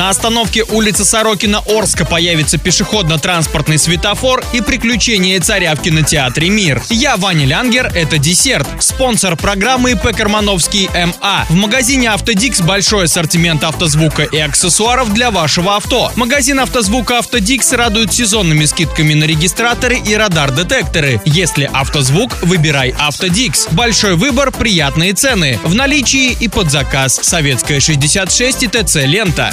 На остановке улицы Сорокина Орска появится пешеходно-транспортный светофор и приключения царя в кинотеатре «Мир». Я Ваня Лянгер, это десерт. Спонсор программы ИП Кармановский МА. В магазине «Автодикс» большой ассортимент автозвука и аксессуаров для вашего авто. Магазин автозвука «Автодикс» радует сезонными скидками на регистраторы и радар-детекторы. Если автозвук, выбирай «Автодикс». Большой выбор, приятные цены. В наличии и под заказ. Советская 66 и ТЦ «Лента».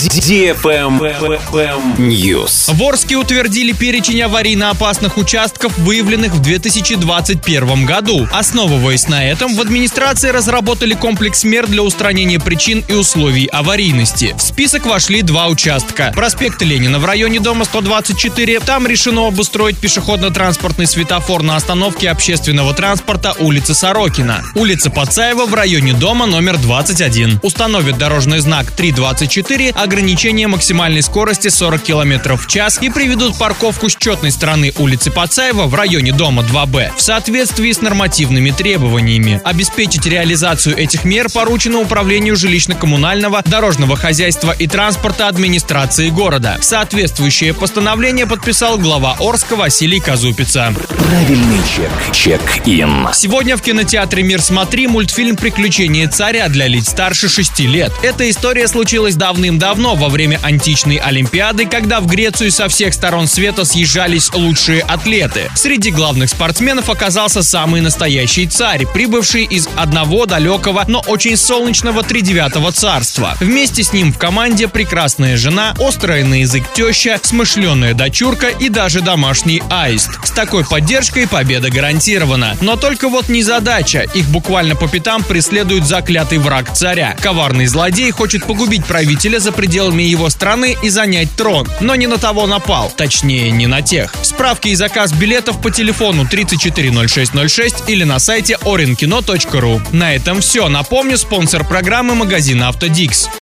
News. В Орске утвердили перечень аварийно опасных участков, выявленных в 2021 году. Основываясь на этом, в администрации разработали комплекс мер для устранения причин и условий аварийности. В список вошли два участка. Проспект Ленина в районе дома 124. Там решено обустроить пешеходно-транспортный светофор на остановке общественного транспорта улицы Сорокина. Улица Пацаева в районе дома номер 21. Установят дорожный знак 324, ограничение максимальной скорости 40 км в час и приведут парковку с четной стороны улицы Пацаева в районе дома 2Б в соответствии с нормативными требованиями. Обеспечить реализацию этих мер поручено Управлению жилищно-коммунального, дорожного хозяйства и транспорта администрации города. Соответствующее постановление подписал глава Орска Василий Казупица. Правильный чек. Чек-ин. Сегодня в кинотеатре «Мир смотри» мультфильм «Приключения царя» для лиц старше 6 лет. Эта история случилась давным-давно, во время античной Олимпиады, когда в Грецию со всех сторон света съезжались лучшие атлеты. Среди главных спортсменов оказался самый настоящий царь, прибывший из одного далекого, но очень солнечного тридевятого царства. Вместе с ним в команде прекрасная жена, острая на язык теща, смышленая дочурка и даже домашний аист. С такой поддержкой победа гарантирована. Но только вот не задача. Их буквально по пятам преследует заклятый враг царя. Коварный злодей хочет погубить правителя за пределами его страны и занять трон. Но не на того напал. Точнее, не на тех. Справки и заказ билетов по телефону 340606 или на сайте orinkino.ru. На этом все. Напомню, спонсор программы магазин Автодикс.